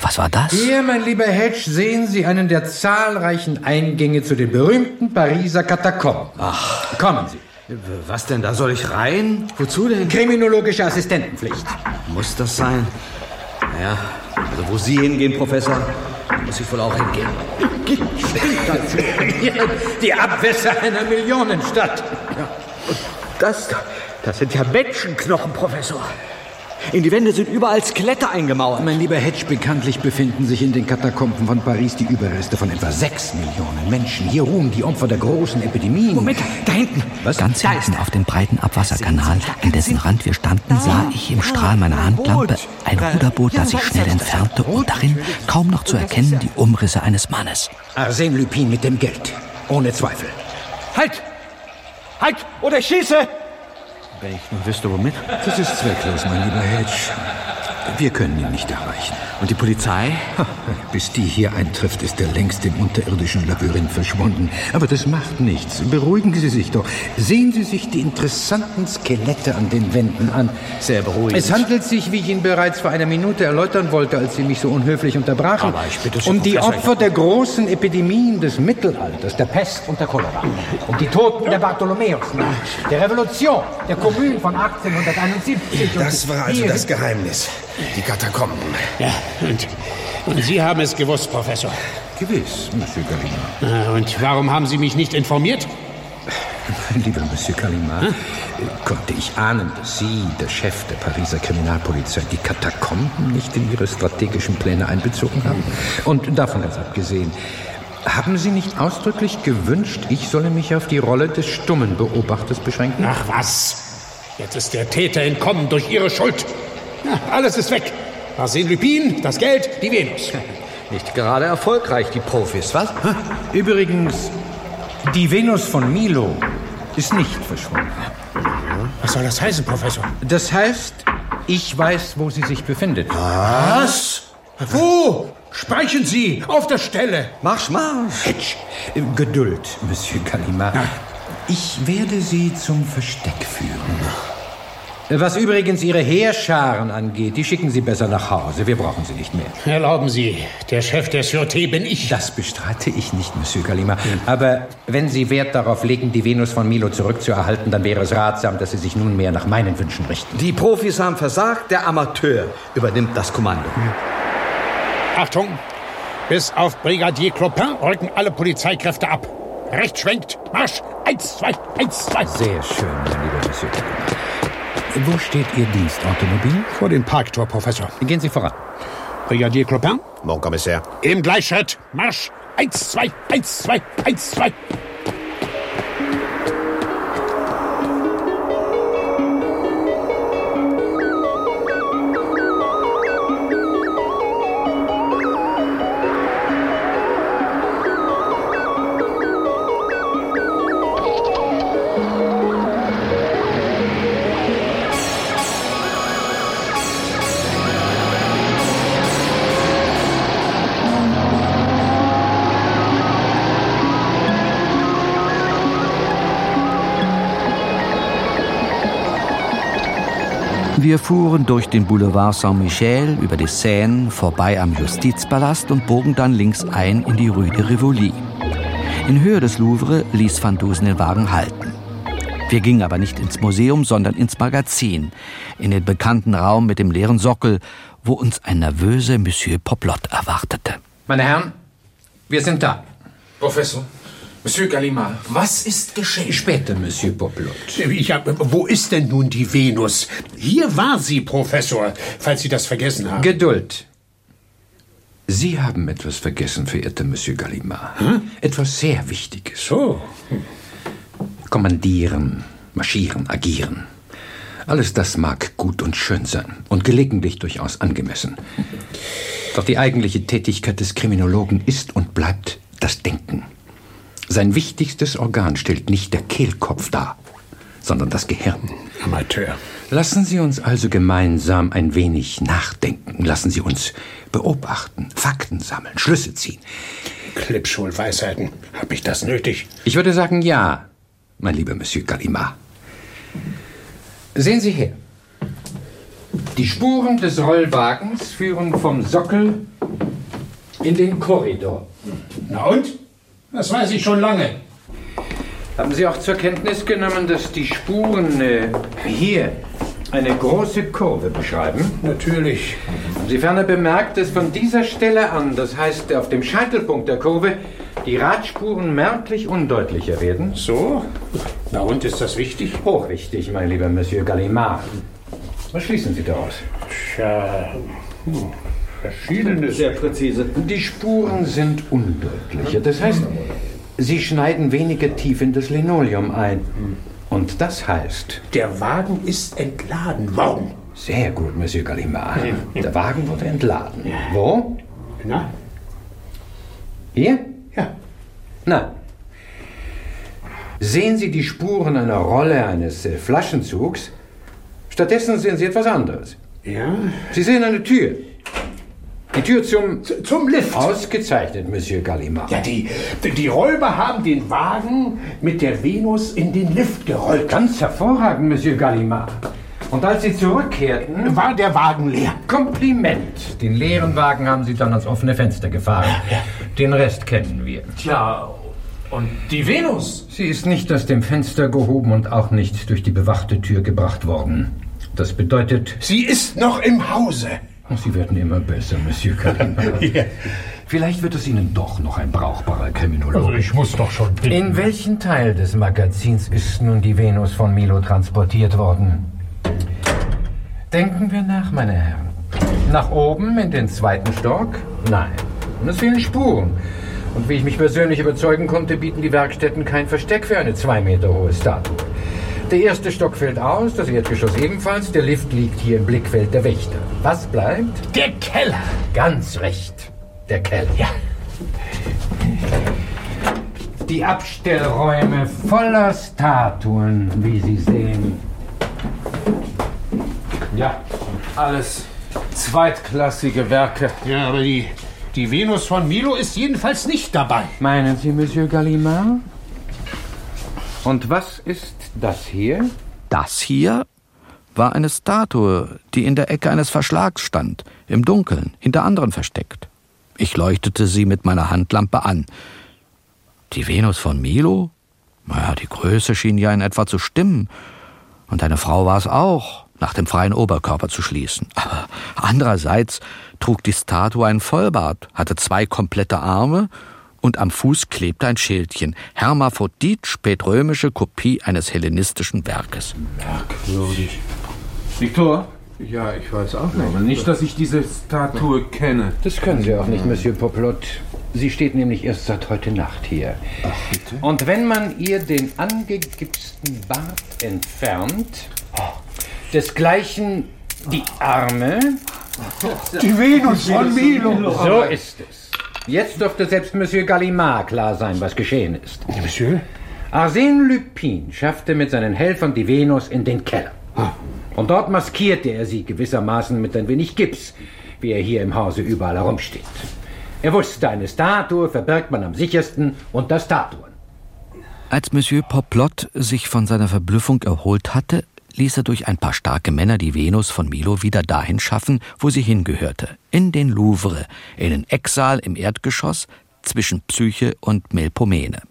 Was war das? Hier, mein lieber Hedge, sehen Sie einen der zahlreichen Eingänge zu den berühmten Pariser Katakomben. Ach. Kommen Sie. Was denn? Da soll ich rein? Wozu denn? Kriminologische Assistentenpflicht. Muss das sein? Ja, also wo Sie hingehen, Professor, muss ich wohl auch hingehen. Die Abwässer einer Millionenstadt. Ja. Und das, das sind ja Menschenknochen, Professor. In die Wände sind überall Skelette eingemauert. Mein lieber Hedge, bekanntlich befinden sich in den Katakomben von Paris die Überreste von etwa sechs Millionen Menschen. Hier ruhen die Opfer der großen Epidemien. Moment, da hinten. Was? Ganz hinten auf dem breiten Abwasserkanal, an dessen Rand wir standen, sah ich im Strahl meiner Handlampe ein Ruderboot, das sich schnell entfernte und darin, kaum noch zu erkennen, die Umrisse eines Mannes. Arsène Lupin mit dem Geld. Ohne Zweifel. Halt! Halt! Oder ich schieße! Wenn ich nur wüsste, womit. Das ist zwecklos, mein lieber Hedge. Wir können ihn nicht erreichen. Und die Polizei? Bis die hier eintrifft, ist er längst im unterirdischen Labyrinth verschwunden. Aber das macht nichts. Beruhigen Sie sich doch. Sehen Sie sich die interessanten Skelette an den Wänden an. Sehr beruhigend. Es handelt sich, wie ich Ihnen bereits vor einer Minute erläutern wollte, als Sie mich so unhöflich unterbrachen, Aber ich bitte Sie, um die Professor, Opfer der großen Epidemien des Mittelalters, der Pest und der Cholera, um die Toten der Bartholomäusnacht, der Revolution, der Kommune von 1871. Das war also das Geheimnis. Die Katakomben. Ja, und, und Sie haben es gewusst, Professor. Gewiss, Monsieur Gallimard. Ah, Und warum haben Sie mich nicht informiert? Lieber Monsieur Gallimard, hm? konnte ich ahnen, dass Sie, der Chef der Pariser Kriminalpolizei, die Katakomben nicht in Ihre strategischen Pläne einbezogen haben? Und davon ganz abgesehen, haben Sie nicht ausdrücklich gewünscht, ich solle mich auf die Rolle des stummen Beobachters beschränken? Ach was. Jetzt ist der Täter entkommen durch Ihre Schuld. Alles ist weg. Arsène Lupin, das Geld, die Venus. Nicht gerade erfolgreich, die Profis, was? Übrigens, die Venus von Milo ist nicht verschwunden. Was soll das heißen, Professor? Das heißt, ich weiß, wo sie sich befindet. Was? Wo? Sprechen Sie! Auf der Stelle! Marsch, marsch! Äh, Geduld, Monsieur Gallimard. Ich werde Sie zum Versteck führen. Was übrigens Ihre Heerscharen angeht, die schicken Sie besser nach Hause. Wir brauchen sie nicht mehr. Erlauben Sie, der Chef der Sûreté bin ich. Das bestreite ich nicht, Monsieur Gallimard. Aber wenn Sie Wert darauf legen, die Venus von Milo zurückzuerhalten, dann wäre es ratsam, dass Sie sich nunmehr nach meinen Wünschen richten. Die Profis haben versagt, der Amateur übernimmt das Kommando. Achtung! Bis auf Brigadier Clopin rücken alle Polizeikräfte ab. Rechts schwenkt, Marsch! Eins, zwei, eins, zwei. Sehr schön, mein lieber Monsieur Gallimard. Wo steht Ihr Dienstautomobil? Vor dem Parktor, Professor. Gehen Sie voran. Brigadier Clopin? Mon Kommissär. Im Gleichschritt. Marsch. Eins, zwei, eins, zwei, eins, zwei. Wir fuhren durch den Boulevard Saint-Michel über die Seine vorbei am Justizpalast und bogen dann links ein in die Rue de Rivoli. In Höhe des Louvre ließ Van Dusen den Wagen halten. Wir gingen aber nicht ins Museum, sondern ins Magazin, in den bekannten Raum mit dem leeren Sockel, wo uns ein nervöser Monsieur Poplot erwartete. Meine Herren, wir sind da. Professor, Monsieur Gallimard, was ist geschehen? Später, Monsieur Poplot. Ich hab, wo ist denn nun die Venus? Hier war sie, Professor, falls Sie das vergessen haben. Geduld. Sie haben etwas vergessen, verehrter Monsieur Gallimard. Hm? Etwas sehr Wichtiges. So. Kommandieren, marschieren, agieren. Alles das mag gut und schön sein und gelegentlich durchaus angemessen. Doch die eigentliche Tätigkeit des Kriminologen ist und bleibt das Denken. Sein wichtigstes Organ stellt nicht der Kehlkopf dar, sondern das Gehirn. Amateur. Lassen Sie uns also gemeinsam ein wenig nachdenken. Lassen Sie uns beobachten, Fakten sammeln, Schlüsse ziehen. Klippschul-Weisheiten. Hab ich das nötig? Ich würde sagen, ja, mein lieber Monsieur Gallimard. Sehen Sie her. Die Spuren des Rollwagens führen vom Sockel in den Korridor. Na und? Das weiß ich schon lange. Haben Sie auch zur Kenntnis genommen, dass die Spuren äh, hier eine große Kurve beschreiben? Natürlich. Haben Sie ferner bemerkt, dass von dieser Stelle an, das heißt auf dem Scheitelpunkt der Kurve, die Radspuren merklich undeutlicher werden? So? Na und ist das wichtig? Hochwichtig, mein lieber Monsieur Gallimard. Was schließen Sie daraus? Tja, hm, verschiedenes. Sehr präzise. Die Spuren sind undeutlicher. Das heißt, sie schneiden weniger tief in das Linoleum ein. Und das heißt. Der Wagen ist entladen worden. Sehr gut, Monsieur Gallimard. Der Wagen wurde entladen. Wo? Na? Hier? Ja. Nein. Sehen Sie die Spuren einer Rolle eines äh, Flaschenzugs? Stattdessen sehen Sie etwas anderes. Ja? Sie sehen eine Tür. Die Tür zum... Zum Lift. Ausgezeichnet, Monsieur Gallimard. Ja, die, die Räuber haben den Wagen mit der Venus in den Lift gerollt. Ganz hervorragend, Monsieur Gallimard. Und als Sie zurückkehrten... War der Wagen leer. Kompliment. Den leeren Wagen haben Sie dann ans offene Fenster gefahren. Den Rest kennen wir. Tja, und die Venus? Sie ist nicht aus dem Fenster gehoben und auch nicht durch die bewachte Tür gebracht worden. Das bedeutet... Sie ist noch im Hause. Sie werden immer besser, Monsieur Gallimard. Ja. Vielleicht wird es Ihnen doch noch ein brauchbarer Kriminologe. Also ich muss doch schon bitten. In welchen Teil des Magazins ist nun die Venus von Milo transportiert worden? Denken wir nach, meine Herren. Nach oben in den zweiten Stock? Nein. Und es fehlen Spuren. Und wie ich mich persönlich überzeugen konnte, bieten die Werkstätten kein Versteck für eine zwei Meter hohe Statue. Der erste Stock fällt aus, das Erdgeschoss ebenfalls. Der Lift liegt hier im Blickfeld der Wächter. Was bleibt? Der Keller. Ganz recht. Der Keller. Ja. Die Abstellräume voller Statuen, wie Sie sehen. Ja, alles zweitklassige Werke. Ja, aber die, die Venus von Milo ist jedenfalls nicht dabei. Meinen Sie, Monsieur Gallimard? Und was ist das hier? Das hier war eine Statue, die in der Ecke eines Verschlags stand, im Dunkeln, hinter anderen versteckt. Ich leuchtete sie mit meiner Handlampe an. Die Venus von Milo? Naja, die Größe schien ja in etwa zu stimmen. Und eine Frau war es auch, nach dem freien Oberkörper zu schließen. Aber andererseits trug die Statue einen Vollbart, hatte zwei komplette Arme und am Fuß klebte ein Schildchen. Hermaphrodit, spätrömische Kopie eines hellenistischen Werkes. Merkwürdig. Victor? Ja, ich weiß auch nicht. Aber nicht, dass ich diese Statue kenne. Das können Sie auch nicht, Monsieur Poplot. Sie steht nämlich erst seit heute Nacht hier. Ach, bitte? Und wenn man ihr den angegipsten Bart entfernt, desgleichen die Arme. Die Venus von Milo. So ist es. Jetzt dürfte selbst Monsieur Gallimard klar sein, was geschehen ist. Monsieur? Arsène Lupin schaffte mit seinen Helfern die Venus in den Keller. Und dort maskierte er sie gewissermaßen mit ein wenig Gips, wie er hier im Hause überall herumsteht. Er wusste, eine Statue verbirgt man am sichersten unter Statuen. Als Monsieur Poplot sich von seiner Verblüffung erholt hatte, ließ er durch ein paar starke Männer die Venus von Milo wieder dahin schaffen, wo sie hingehörte, in den Louvre, in den Ecksaal im Erdgeschoss zwischen Psyche und Melpomene.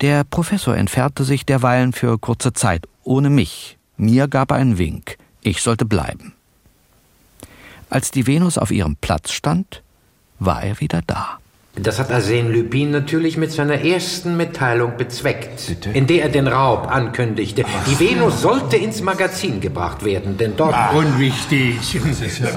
Der Professor entfernte sich derweilen für kurze Zeit, ohne mich. Mir gab er einen Wink, ich sollte bleiben. Als die Venus auf ihrem Platz stand, war er wieder da. Das hat Arsène Lupin natürlich mit seiner ersten Mitteilung bezweckt, in der er den Raub ankündigte. Die Venus sollte ins Magazin gebracht werden, denn dort... Ah, unwichtig.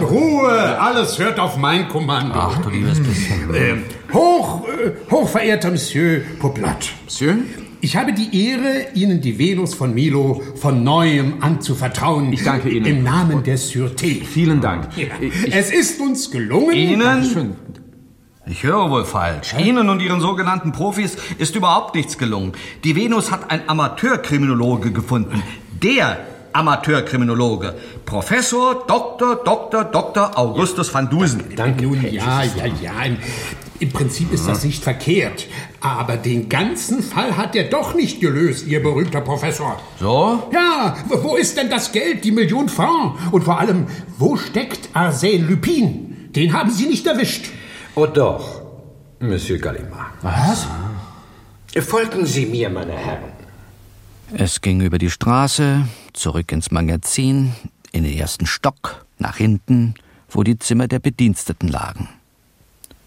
Ruhe, alles hört auf mein Kommando. Ach, du liebes bisschen. Ähm, hoch, äh, hochverehrter Monsieur Poplot. Monsieur? Ich habe die Ehre, Ihnen die Venus von Milo von Neuem anzuvertrauen. Ich danke Ihnen. Im Namen der Sûreté. Vielen Dank. Ja. Es ist uns gelungen. Ihnen? Ich höre wohl falsch. Ihnen und Ihren sogenannten Profis ist überhaupt nichts gelungen. Die Venus hat ein Amateurkriminologe gefunden. Der Amateurkriminologe. Professor Dr. Dr. Dr. Augustus van Dusen. Danke. Nun, ja, ja, ja. Im, Im Prinzip ist das nicht verkehrt. Aber den ganzen Fall hat er doch nicht gelöst, Ihr berühmter Professor. So? Ja, wo ist denn das Geld, die Million Francs? Und vor allem, wo steckt Arsène Lupin? Den haben Sie nicht erwischt. Oh doch, Monsieur Gallimard. Was? Folgen Sie mir, meine Herren. Es ging über die Straße, zurück ins Magazin, in den ersten Stock, nach hinten, wo die Zimmer der Bediensteten lagen.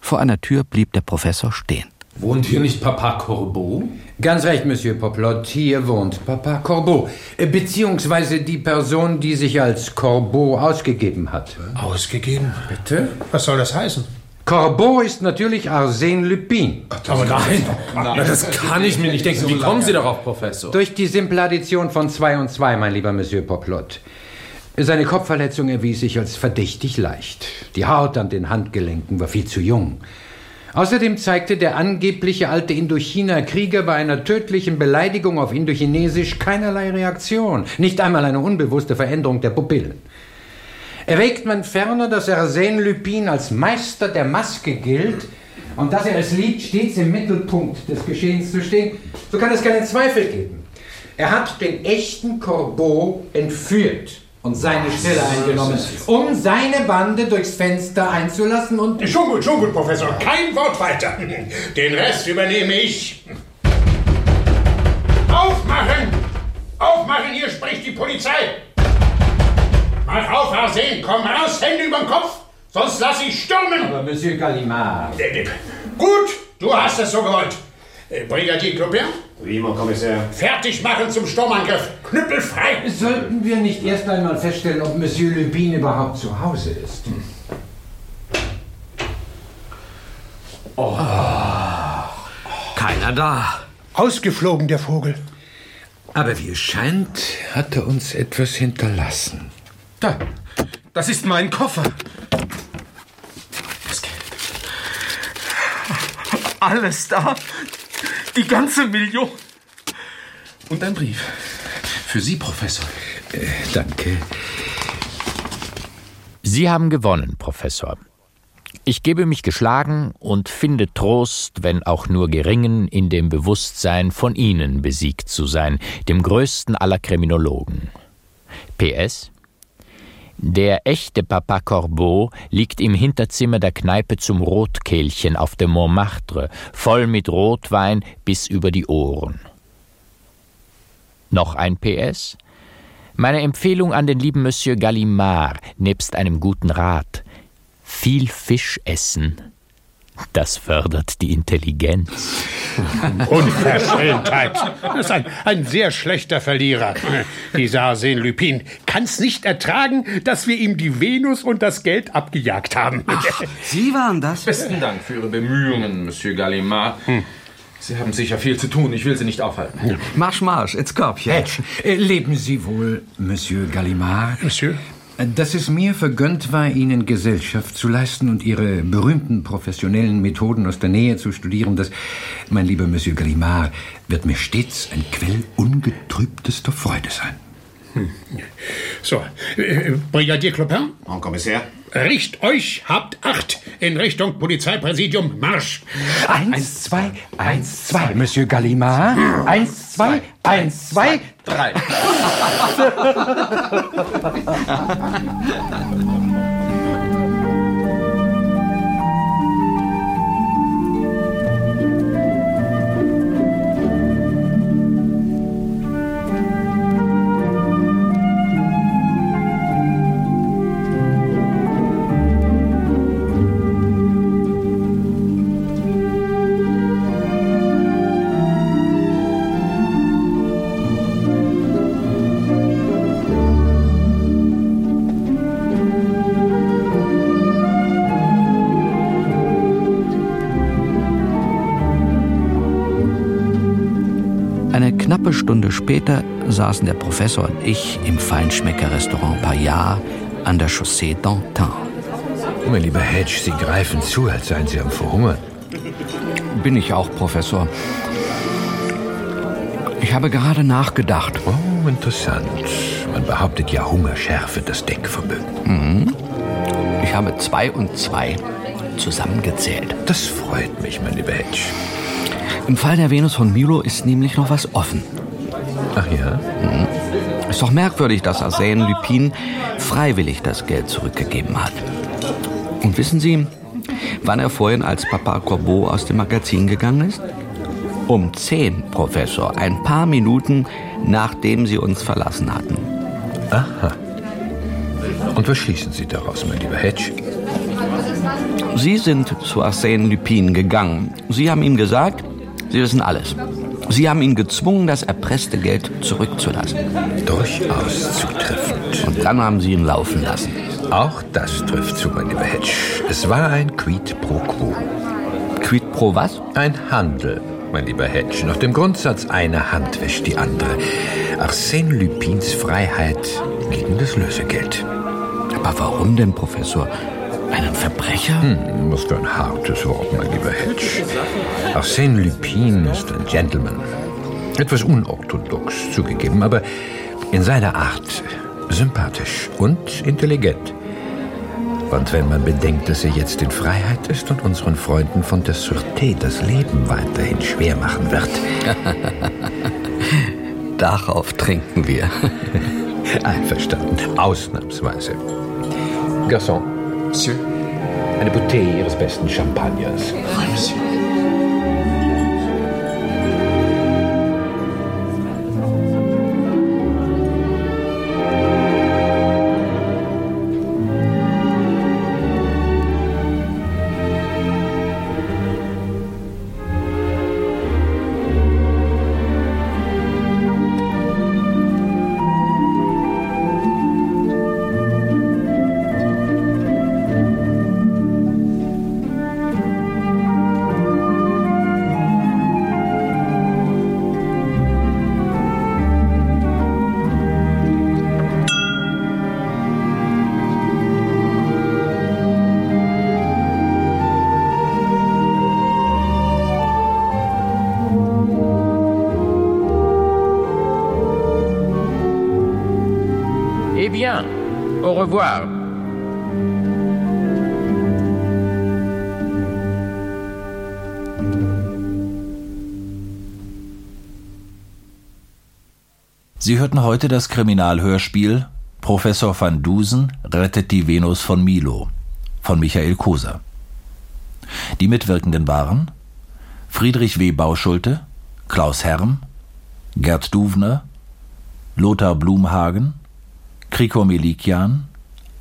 Vor einer Tür blieb der Professor stehen. Wohnt hier nicht Papa Corbeau? Ganz recht, Monsieur Poplot, hier wohnt Papa Corbeau, äh, beziehungsweise die Person, die sich als Corbeau ausgegeben hat. Ausgegeben? Bitte? Was soll das heißen? Corbeau ist natürlich Arsène Lupin. Aber nein, Na, das kann ich mir nicht denken. Wie kommen Sie darauf, Professor? Durch die simple Addition von zwei und zwei, mein lieber Monsieur Poplot. Seine Kopfverletzung erwies sich als verdächtig leicht. Die Haut an den Handgelenken war viel zu jung. Außerdem zeigte der angebliche alte Indochina-Krieger bei einer tödlichen Beleidigung auf Indochinesisch keinerlei Reaktion, nicht einmal eine unbewusste Veränderung der Pupillen. Erwägt man ferner, dass Arsène Lupin als Meister der Maske gilt und dass er als Lied stets im Mittelpunkt des Geschehens zu stehen, so kann es keinen Zweifel geben. Er hat den echten Corbeau entführt und seine Stelle eingenommen, um seine Bande durchs Fenster einzulassen und... Schon gut, schon gut, Professor. Kein Wort weiter. Den Rest übernehme ich. Aufmachen! Aufmachen, hier spricht die Polizei! Mach auf, Arsène, komm raus, Hände überm Kopf, sonst lass ich stürmen! Aber Monsieur Gallimard... Gut, du hast es so gewollt. Äh, Brigadier Clopin? Oui, mon Kommissar. Fertig machen zum Sturmangriff. Knüppel frei! Sollten wir nicht erst einmal feststellen, ob Monsieur Lupin überhaupt zu Hause ist? Oh. Keiner da. Ausgeflogen, der Vogel. Aber wie es scheint, hat er uns etwas hinterlassen. Da, das ist mein Koffer. Das Geld. Alles da. Die ganze Million. Und ein Brief. Für Sie, Professor. Äh, danke. Sie haben gewonnen, Professor. Ich gebe mich geschlagen und finde Trost, wenn auch nur geringen, in dem Bewusstsein, von Ihnen besiegt zu sein, dem größten aller Kriminologen. PS der echte Papa Corbeau liegt im Hinterzimmer der Kneipe zum Rotkehlchen auf dem Montmartre, voll mit Rotwein bis über die Ohren. Noch ein PS? Meine Empfehlung an den lieben Monsieur Gallimard, nebst einem guten Rat. Viel Fisch essen. Das fördert die Intelligenz. Unverschämtheit. Das ist ein, ein sehr schlechter Verlierer. Dieser Arsène Lupin kann es nicht ertragen, dass wir ihm die Venus und das Geld abgejagt haben. Ach, Sie waren das? Besten Dank für Ihre Bemühungen, Monsieur Gallimard. Sie haben sicher viel zu tun. Ich will Sie nicht aufhalten. Marsch, marsch, ins Körbchen. Hedge, äh, leben Sie wohl, Monsieur Gallimard? Monsieur? Dass es mir vergönnt war, Ihnen Gesellschaft zu leisten und Ihre berühmten professionellen Methoden aus der Nähe zu studieren, das, mein lieber Monsieur Gallimard, wird mir stets ein Quell ungetrübtester Freude sein. Hm. So, äh, Brigadier Clopin? Mon Kommissär? Richt euch, habt Acht! In Richtung Polizeipräsidium, Marsch! Eins, zwei, eins, zwei, Monsieur Gallimard. Eins, zwei, eins, zwei, drei. knappe Stunde später saßen der Professor und ich im Feinschmecker-Restaurant Payard an der Chaussee d'Antin. Mein lieber Hedge, Sie greifen zu, als seien Sie am Verhungern. Bin ich auch, Professor. Ich habe gerade nachgedacht. Oh, interessant. Man behauptet ja, Hunger schärfe das Denkvermögen. Mhm. Ich habe zwei und zwei zusammengezählt. Das freut mich, mein lieber Hedge. Im Fall der Venus von Milo ist nämlich noch was offen. Ach ja? Mhm. Ist doch merkwürdig, dass Arsène Lupin freiwillig das Geld zurückgegeben hat. Und wissen Sie, wann er vorhin als Papa Corbeau aus dem Magazin gegangen ist? Um zehn, Professor. Ein paar Minuten, nachdem Sie uns verlassen hatten. Aha. Und was schließen Sie daraus, mein lieber Hedge? Sie sind zu Arsène Lupin gegangen. Sie haben ihm gesagt, Sie wissen alles. Sie haben ihn gezwungen, das erpresste Geld zurückzulassen. Durchaus zutreffend. Und dann haben Sie ihn laufen lassen. Auch das trifft zu, mein lieber Hedge. Es war ein Quid pro quo. Quid pro was? Ein Handel, mein lieber Hedge. Nach dem Grundsatz, eine Hand wäscht die andere. Arsène Lupins Freiheit gegen das Lösegeld. Aber warum denn, Professor? Einen Verbrecher? Hm, was für ein hartes Wort, mein lieber Hedge. Arsène Lupin ist ein Gentleman. Etwas unorthodox zugegeben, aber in seiner Art sympathisch und intelligent. Und wenn man bedenkt, dass er jetzt in Freiheit ist und unseren Freunden von der Sûreté das Leben weiterhin schwer machen wird. Darauf trinken wir. Einverstanden, ausnahmsweise. Garçon. Monsieur? Eine Bouteille Ihres besten Champagners. Oui, Monsieur. Revoir. Sie hörten heute das Kriminalhörspiel Professor van Dusen rettet die Venus von Milo von Michael Koser. Die Mitwirkenden waren Friedrich W. Bauschulte, Klaus Herm, Gerd Duvner, Lothar Blumhagen, Kriko Melikian,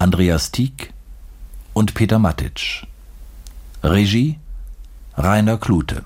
Andreas Tieck und Peter Matic. Regie Rainer Klute